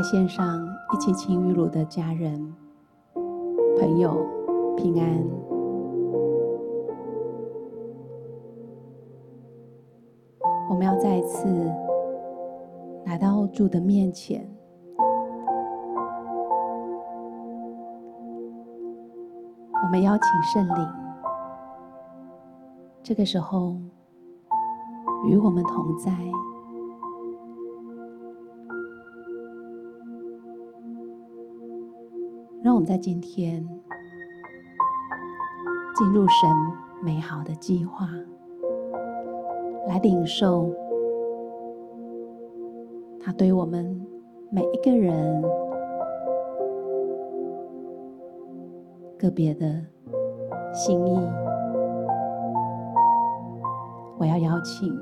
在线上一起亲与乳的家人、朋友平安。我们要再一次来到主的面前，我们邀请圣灵，这个时候与我们同在。让我们在今天进入神美好的计划，来领受他对我们每一个人个别的心意。我要邀请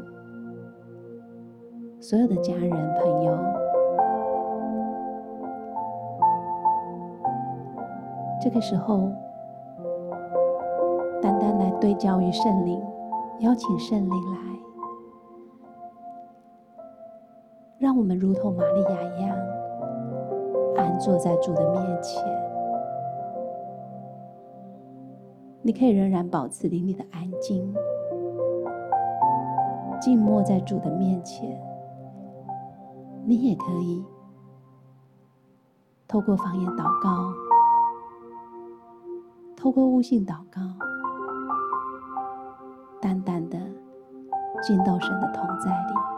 所有的家人朋友。这个时候，单单来对焦于圣灵，邀请圣灵来，让我们如同玛利亚一样，安坐在主的面前。你可以仍然保持灵里的安静，静默在主的面前。你也可以透过方言祷告。透过悟性祷告，淡淡的进到神的同在里。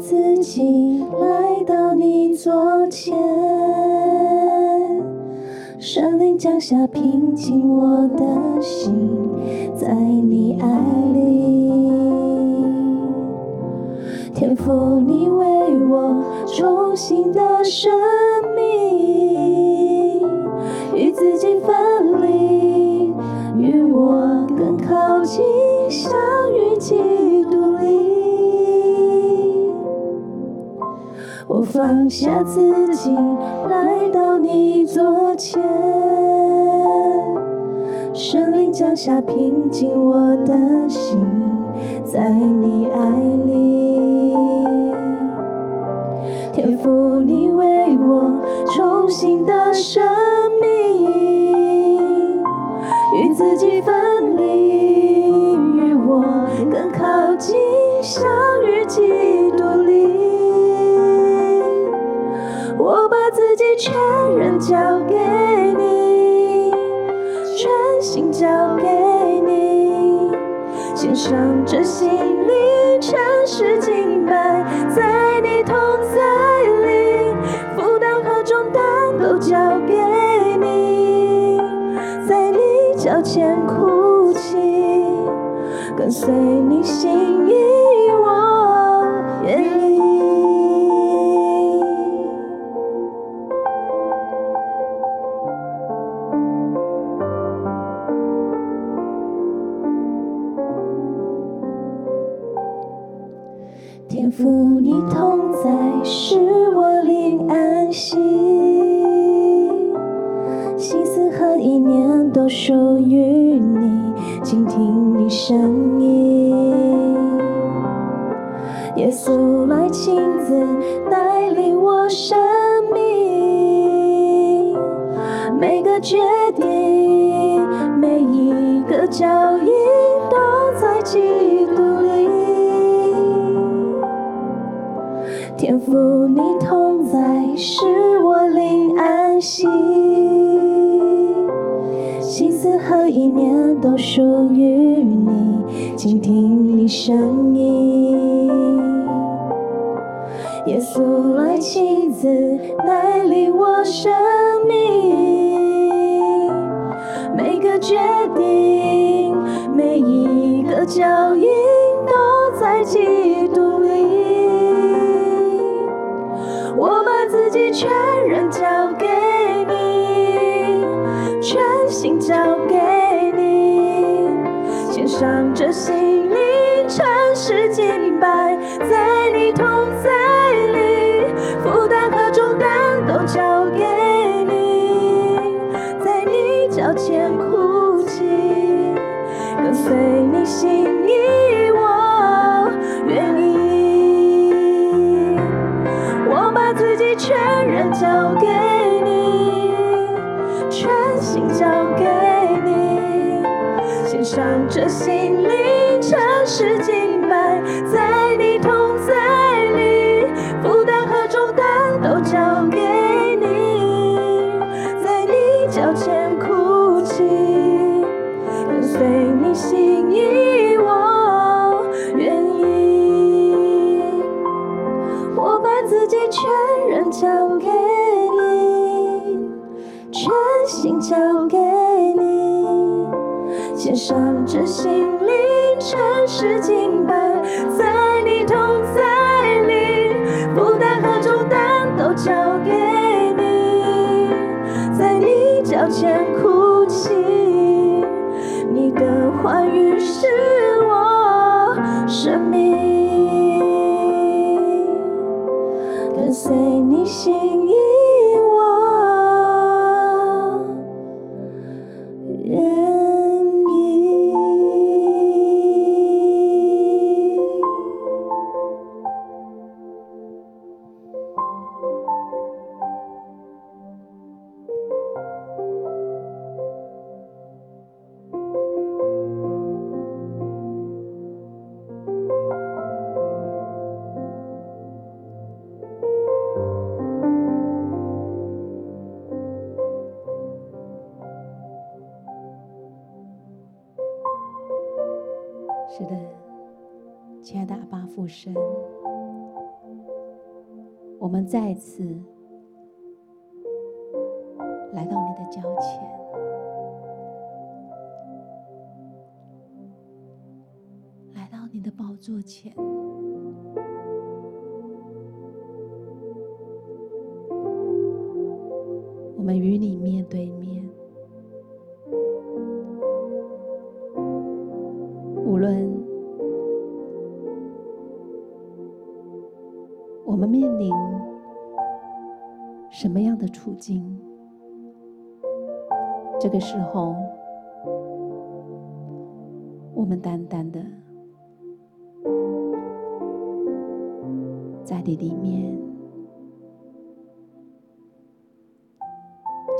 自己来到你座前，圣灵降下平静我的心，在你爱里，天赋你为我重新的生放下自己，来到你座前，神灵降下平静我的心，在你爱里，天赋你为我重新的生命，与自己分离，与我更靠近，全人交给你，全心交给你，献献上这心耶稣来亲自带领我生命，每个决定，每一个脚印都在基督里。天父，你同在，使我灵安息，心思和意念都属于你，倾听你声音。耶稣来亲自带领我生命，每个决定，每一个脚印都在基督里。我把自己全人交交给你，全心交给你，献上这心灵诚实敬拜，在神，我们再次来到你的脚前，来到你的宝座前，这个时候，我们单单的在你里面，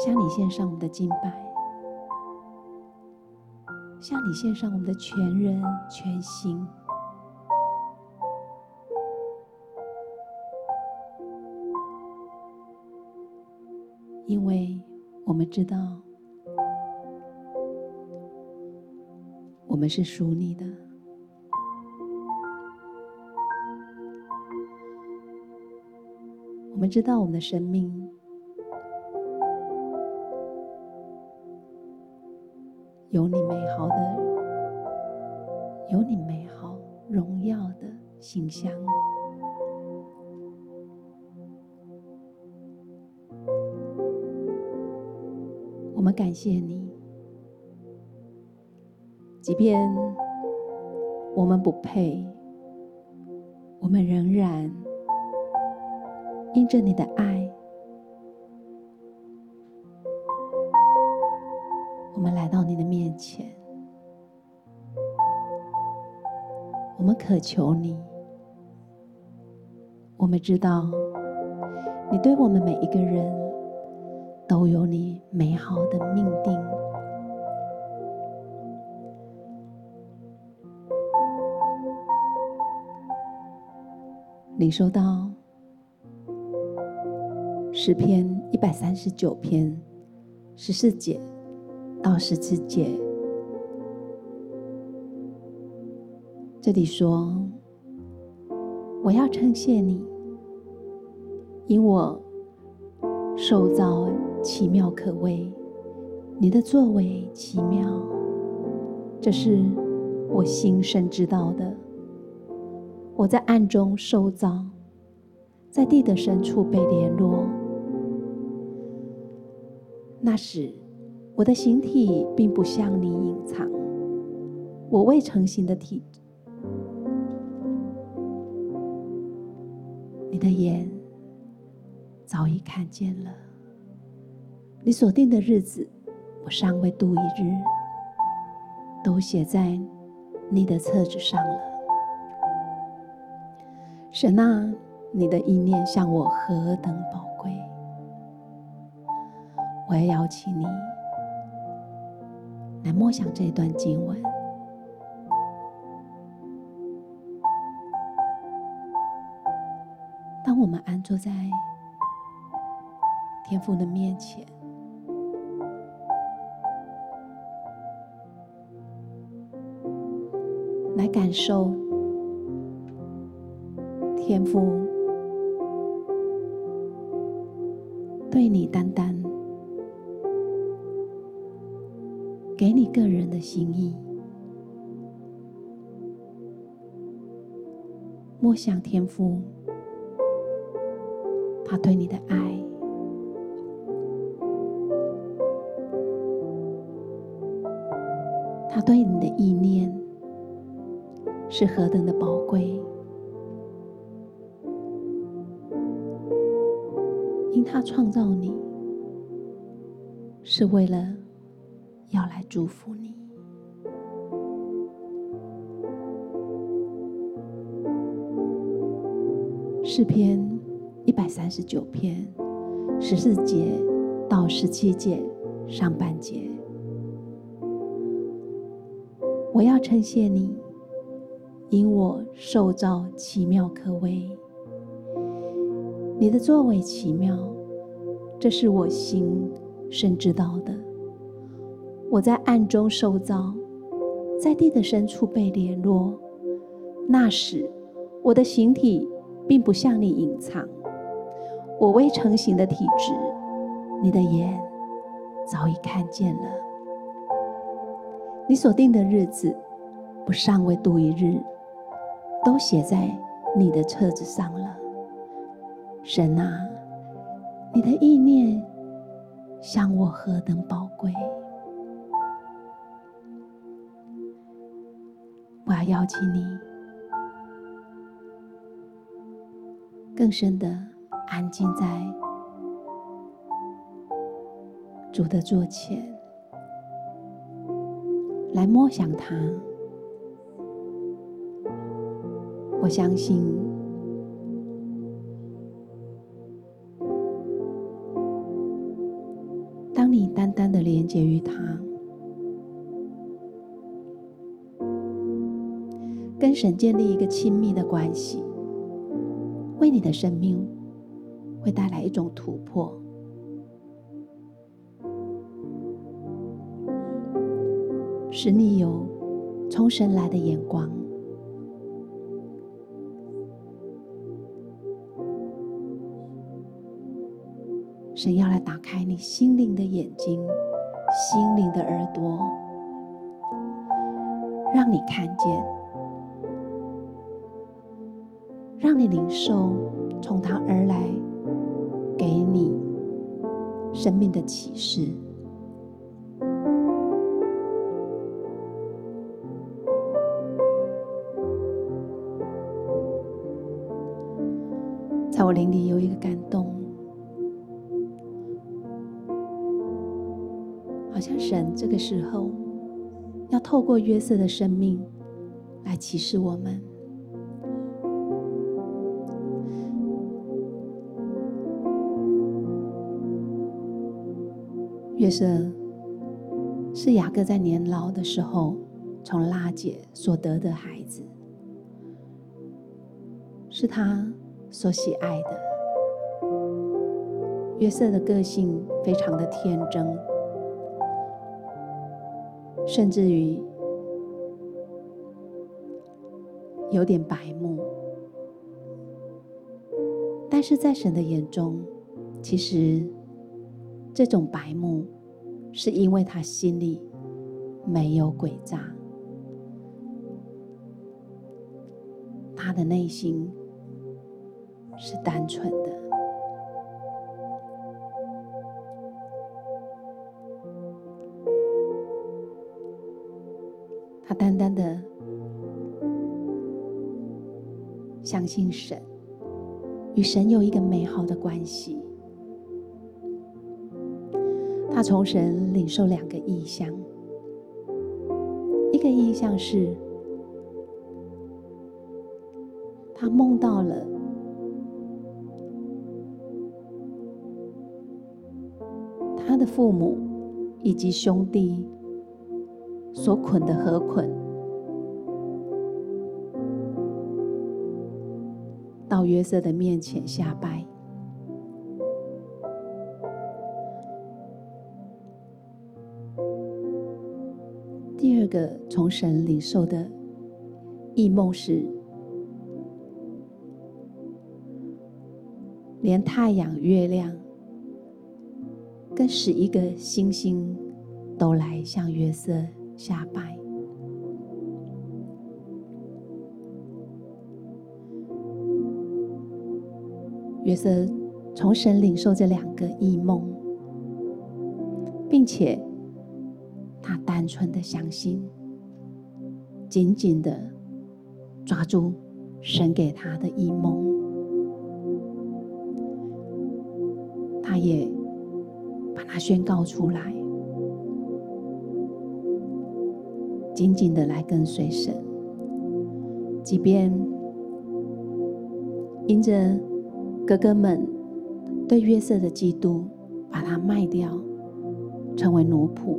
向你献上我们的敬拜。向你献上我们的全人全心，因为我们知道，是属你的。我们知道我们的生命有你美好的有你美好荣耀的形象。我们感谢你。便我们不配，我们仍然。因着你的爱，我们来到你的面前，我们渴求你。我们知道，你对我们每一个人都有你美好的命定。领受到。诗篇一百三十九篇十四节到十七节，这里说：“我要称谢你，因我受造奇妙可畏，你的作为奇妙，这是我心深知道的。我在暗中收藏，在地的深处被联络。”那时，我的形体并不向你隐藏，我未成形的体，你的眼早已看见了。你所定的日子，我尚未度一日，都写在你的册子上了。神啊，你的意念向我何等宝贵！我要邀请你来默想这一段经文。当我们安坐在天父的面前，来感受天父。对你单单。给你个人的心意，默想天父，他对你的爱，他对你的意念。是何等的是为了。要来祝福你。诗篇一百三十九篇十四节到十七节上半节，我要称谢你，因我受造奇妙可畏，你的作为奇妙，这是我心深知道的。我在暗中受造，在地的深处被联络。那时，我的形体并不向你隐藏，我未成形的体质，你的眼早已看见了。你所定的日子，不尚未度一日，都写在你的册子上了。神啊，你的意念像我何等宝贵！我要邀请你，更深的安静在主的座前，来默想他。我相信，单的连接于他。跟神建立一个亲密的关系，为你的生命会带来一种突破，使你有从神来的眼光，神要来打开你心灵的眼睛、心灵的耳朵，让你看见，让你领受从他而来给你生命的启示。在我灵里有一个感动。这个时候要透过约瑟的生命来启示我们。约瑟是雅各在年老的时候从拉姐所得的孩子，是他所喜爱的。约瑟的个性非常的天真。甚至于有点白目，但是在神的眼中，其实这种白目是因为他心里没有诡诈，他的内心是单纯的。单单的相信神，与神有一个美好的关系。他从神领受两个意象，一个意象是，他梦到了他的父母以及兄弟。所捆的河捆，到约瑟的面前下拜。第二个从神领受的异梦是，连太阳、月亮跟十一个星星都来向约瑟。下拜。约瑟从神领受这两个异梦，并且他单纯的相信，紧紧的抓住神给他的异梦，他也把它宣告出来。紧紧的来跟随神，即便因着哥哥们对约瑟的嫉妒，把他卖掉，成为奴仆；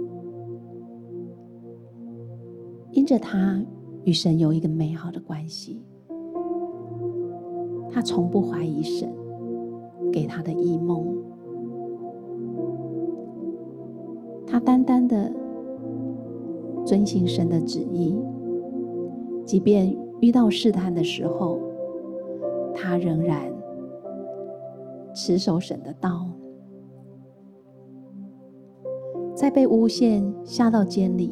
因着他与神有一个美好的关系，他从不怀疑神给他的异梦，他单单的。遵行神的旨意，即便遇到试探的时候，他仍然持守神的道。在被诬陷下到监里，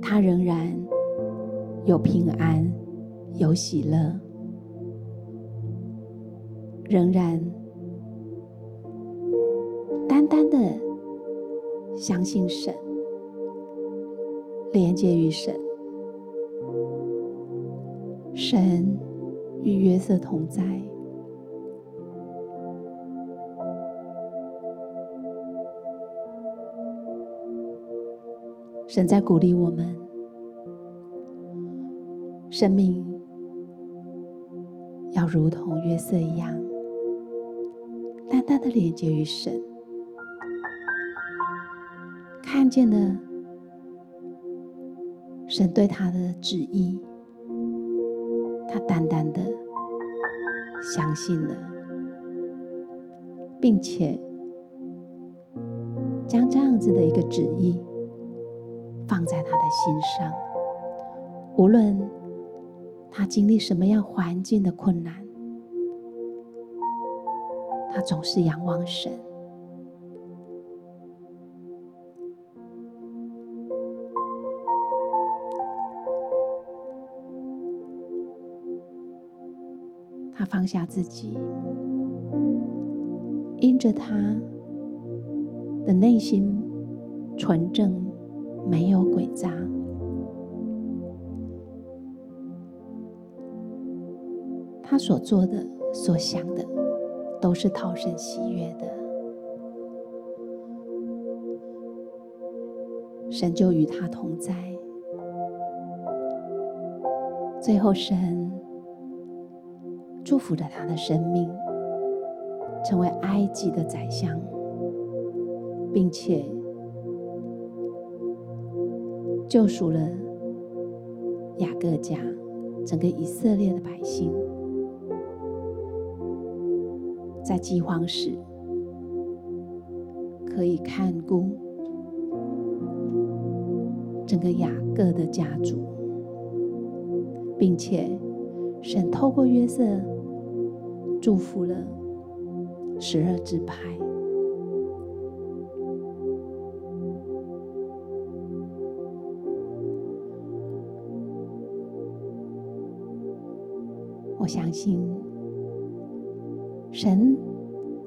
他仍然有平安，有喜乐，仍然单单的相信神。连接于神，神与约瑟同在。神在鼓励我们，生命要如同约瑟一样，单单的连接于神，看见了。神对他的旨意，他淡淡的相信了，并且将这样子的一个旨意放在他的心上。无论他经历什么样环境的困难，他总是仰望神。放下自己，因着他的内心纯正，没有诡诈。他所做的、所想的，都是讨神喜悦的。神就与他同在。最后，神。祝福着他的生命，成为埃及的宰相，并且救赎了雅各家，整个以色列的百姓，在饥荒时可以看顾整个雅各的家族，并且神透过约瑟。祝福了十二支牌。我相信，神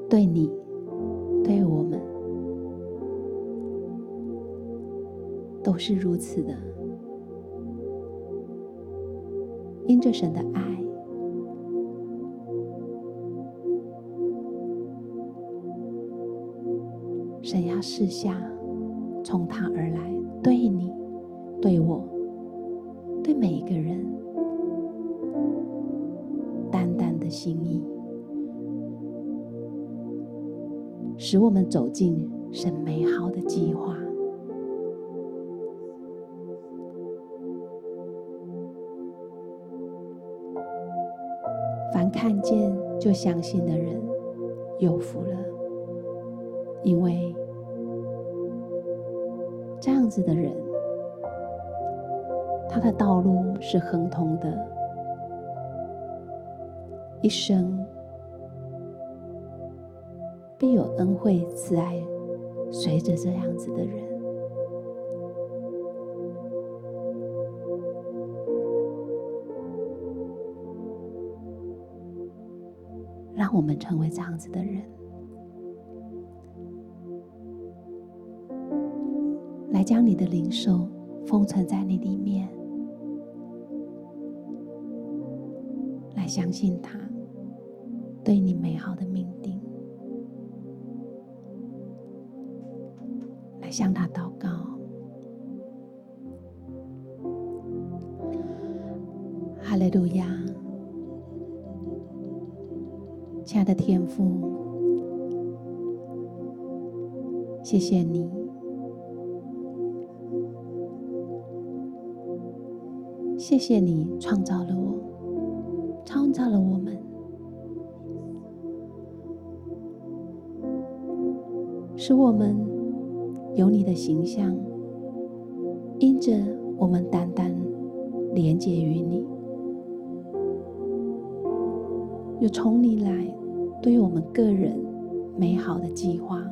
对你、对我们都是如此的，因着神的爱。神要赐下从他而来，对你、对我、对每一个人，淡淡的心意，使我们走进神美好的计划。凡看见就相信的人，有福了。因为这样子的人，他的道路是亨通的，一生必有恩惠慈爱随着这样子的人，让我们成为这样子的人。将你的灵受封存在你里面，来相信他对你美好的命定，来向他祷告。哈利路亚，亲爱的天父，谢谢你。谢谢你创造了我，创造了我们，使我们有你的形象，因着我们单单连接于你，有从你来对于我们个人美好的计划，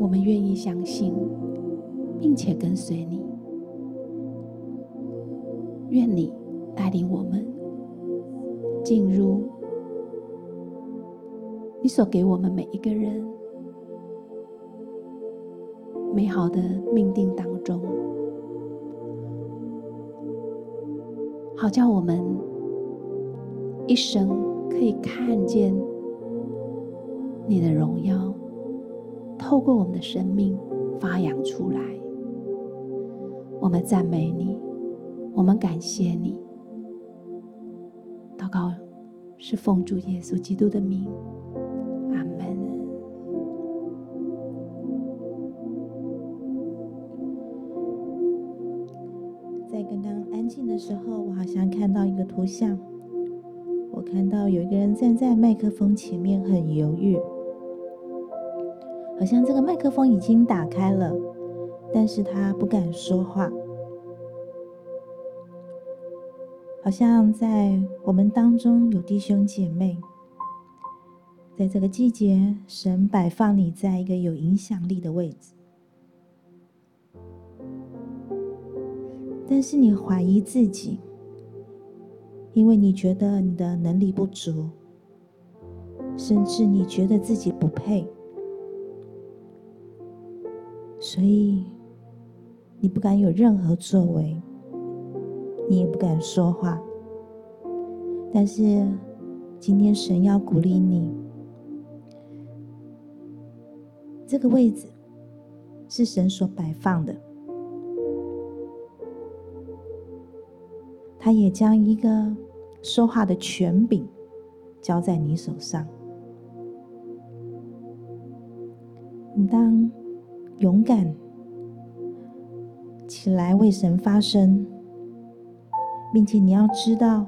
我们愿意相信。并且跟随你，愿你带领我们进入你所给我们每一个人美好的命定当中，好叫我们一生可以看见你的荣耀，透过我们的生命发扬出来。我们赞美你，我们感谢你。祷告是奉主耶稣基督的名，阿门。在刚刚安静的时候，我好像看到一个图像，我看到有一个人站在麦克风前面，很犹豫，好像这个麦克风已经打开了。但是他不敢说话，好像在我们当中有弟兄姐妹，在这个季节，神摆放你在一个有影响力的位置，但是你怀疑自己，因为你觉得你的能力不足，甚至你觉得自己不配，所以你不敢有任何作为。你也不敢说话，但是今天神要鼓励你，这个位置是神所摆放的，他也将一个说话的权柄交在你手上，你当勇敢起来为神发声。并且你要知道，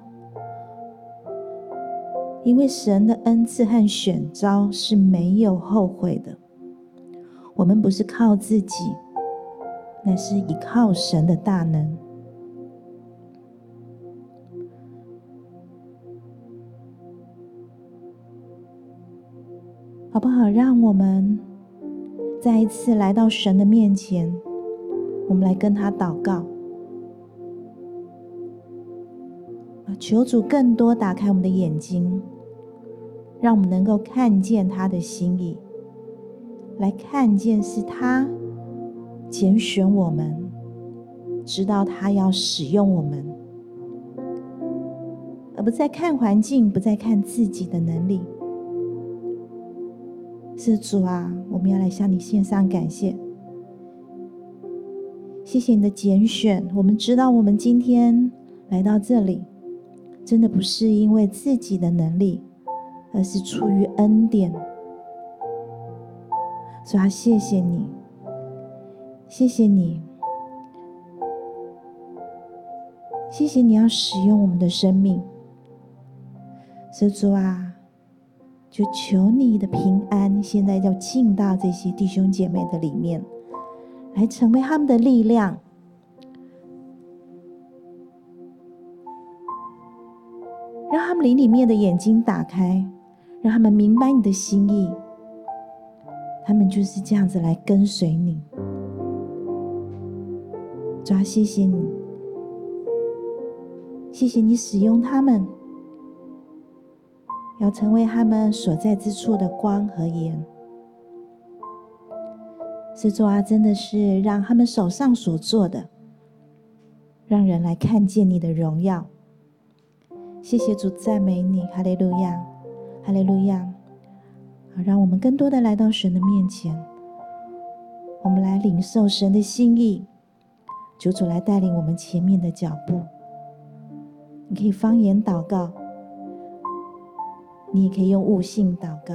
因为神的恩赐和选召是没有后悔的。我们不是靠自己，乃是依靠神的大能，好不好？让我们再一次来到神的面前，我们来跟他祷告。求主更多打开我们的眼睛，让我们能够看见他的心意，来看见是他拣选我们，知道他要使用我们，而不再看环境，不再看自己的能力。是主啊，我们要来向你献上感谢，谢谢你的拣选。我们知道，我们今天来到这里。真的不是因为自己的能力，而是出于恩典。所以，要谢谢你，谢谢你，谢谢你要使用我们的生命。所以主啊，就求你的平安，现在要进到这些弟兄姐妹的里面，来成为他们的力量。让他们灵里面的眼睛打开，让他们明白你的心意。他们就是这样子来跟随你。主啊，谢谢你，谢谢你使用他们，要成为他们所在之处的光和盐。是主啊，真的是让他们手上所做的，让人来看见你的荣耀。谢谢主，赞美你，哈利路亚，哈利路亚。好，让我们更多的来到神的面前，我们来领受神的心意。求主来带领我们前面的脚步。你可以方言祷告，你也可以用悟性祷告。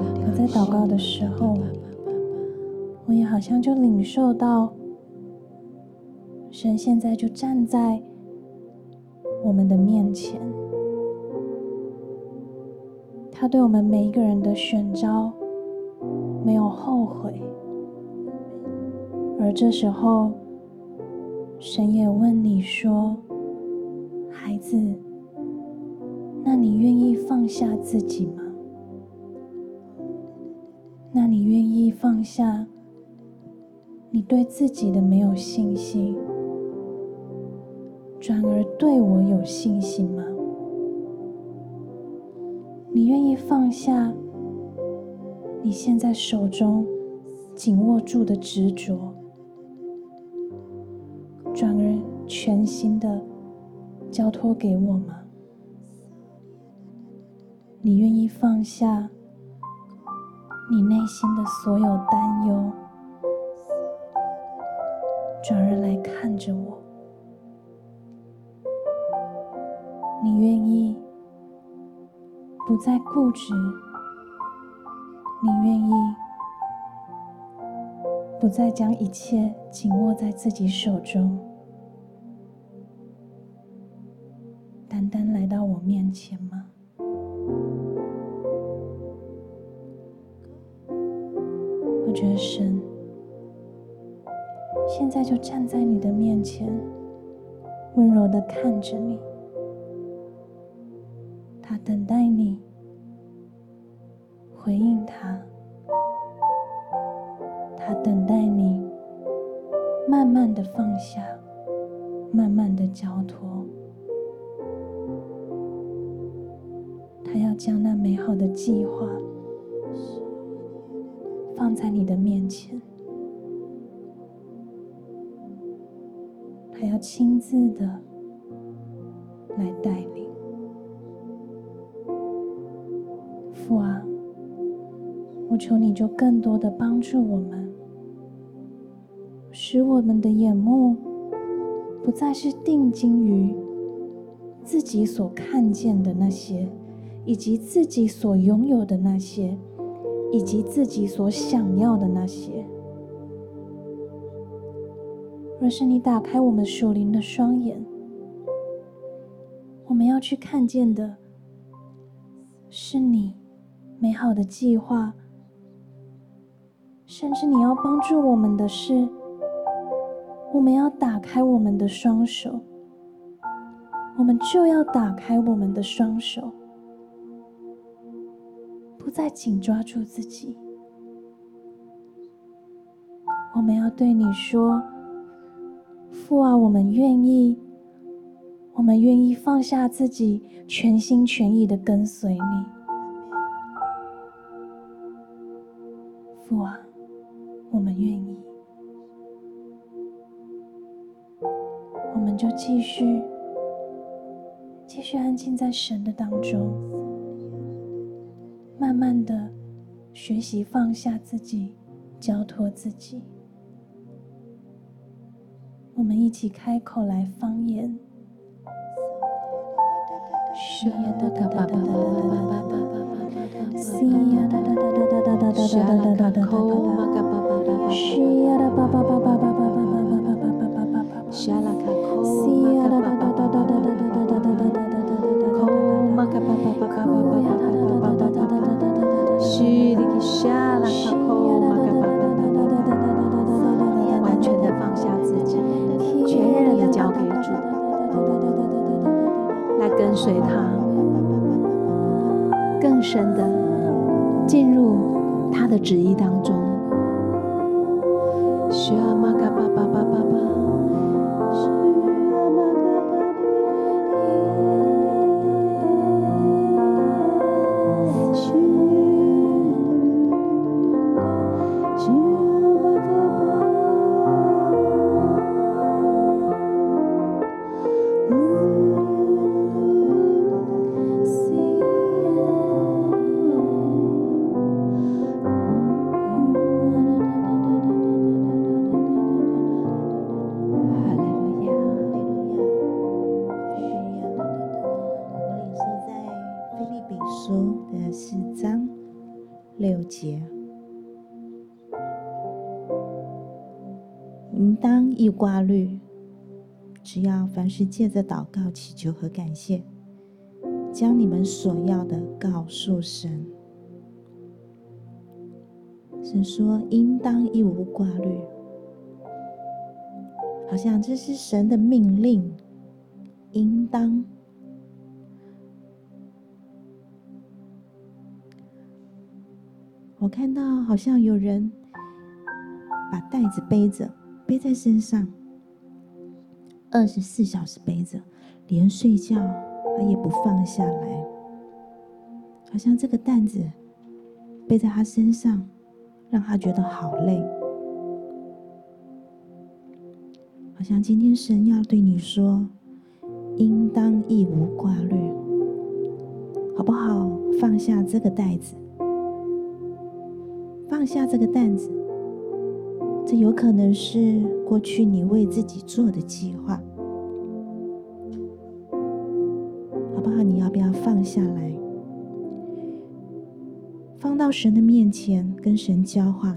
我在祷告的时候，我也好像就领受到，神现在就站在我们的面前，他对我们每一个人的选召没有后悔。而这时候，神也问你说：“孩子，那你愿意放下自己吗？那你愿意放下你对自己的没有信心，转而对我有信心吗？你愿意放下你现在手中紧握住的执着？”转而全心的交托给我吗？你愿意放下你内心的所有担忧，转而来看着我。你愿意不再固执，你愿意不再将一切紧握在自己手中，面前吗？我觉得神现在就站在你的面前，温柔的看着你。他等待你回应他，他等待你慢慢的放下，慢慢的交托。将那美好的计划放在你的面前，他要亲自的来带领。父啊，我求你就更多的帮助我们，使我们的眼目不再是定睛于自己所看见的那些，以及自己所拥有的那些，以及自己所想要的那些。若是你打开我们属灵的双眼，我们要去看见的是你。美好的计划，甚至你要帮助我们的是，我们要打开我们的双手，我们就要打开我们的双手，不再紧抓住自己。我们要对你说：“父啊，我们愿意，我们愿意放下自己，全心全意的跟随你。”父啊，我们愿意，我们就继续，继续安静在神的当中，慢慢的学习放下自己，交托自己。我们一起开口来方言。完全的放下自己，全然的交给主，来跟随他，更深的进入他的旨意当中。勿挂虑，只要凡事借着祷告、祈求和感谢，将你们所要的告诉神。神说：“应当一无挂虑。”好像这是神的命令。应当，我看到好像有人把袋子背着。背在身上，二十四小时背着，连睡觉也不放下来，好像这个担子背在他身上，让他觉得好累。好像今天神要对你说，应当一无挂虑，好不好？放下这个袋子，放下这个担子，这有可能是过去你为自己做的计划，好不好？你要不要放下来，放到神的面前，跟神交换？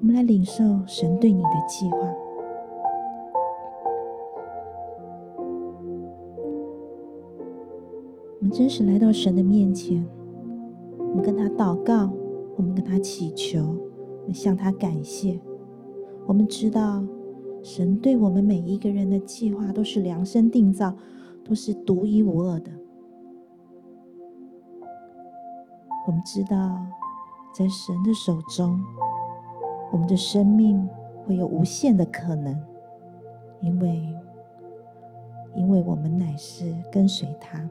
我们来领受神对你的计划。我们真实来到神的面前，我们跟他祷告，我们跟他祈求，我们向他感谢。我们知道，神对我们每一个人的计划都是量身定造，都是独一无二的。我们知道，在神的手中。我们的生命会有无限的可能，因为，因为我们乃是跟随他。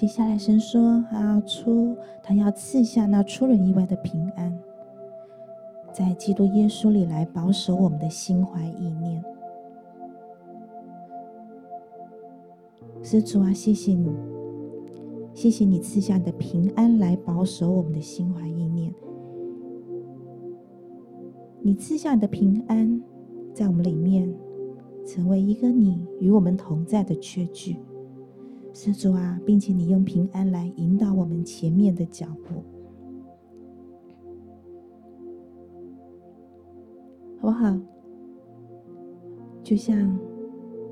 接下来，神说，他要出，他要赐下那出人意外的平安，在基督耶稣里来保守我们的心怀意念。是主啊，谢谢你。谢谢你赐下你的平安来保守我们的心怀意念。你赐下你的平安，在我们里面成为一个你与我们同在的确据，是主啊，并且你用平安来引导我们前面的脚步，好不好？就像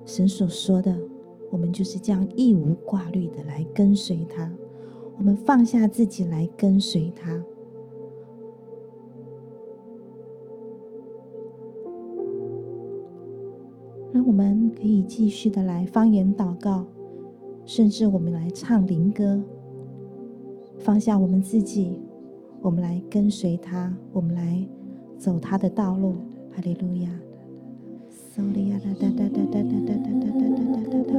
神所说的。我们就是这样义无挂虑的来跟随他，我们放下自己来跟随他。让我们可以继续的来方言祷告，甚至我们来唱灵歌，放下我们自己，我们来跟随他，我们来走他的道路。哈利路亚。嗖哩呀哒哒哒哒哒哒哒哒哒哒哒。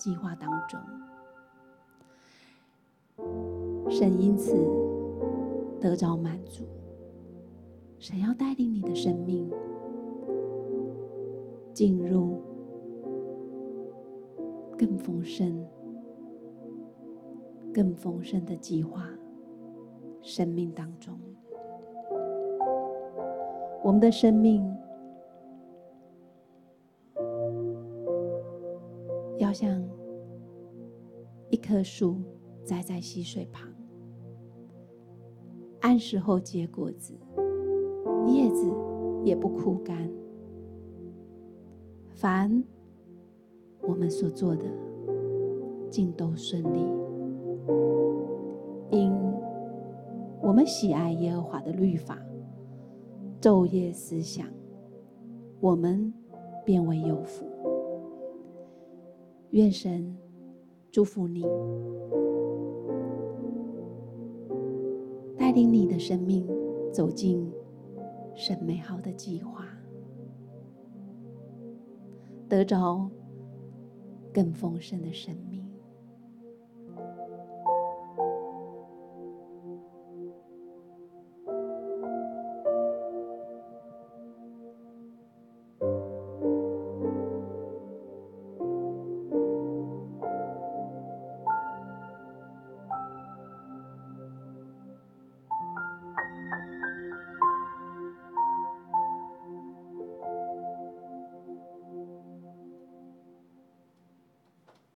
计划当中。神因此得着满足。神要带领你的生命进入。更丰盛、更丰盛的计划，生命当中，我们的生命要像一棵树栽在溪水旁，按时候结果子，叶子也不枯干。凡我们所做的，尽都顺利，因我们喜爱耶和华的律法，昼夜思想，我们便为有福。愿神祝福你，带领你的生命走进神美好的计划，得着。更丰盛的生命。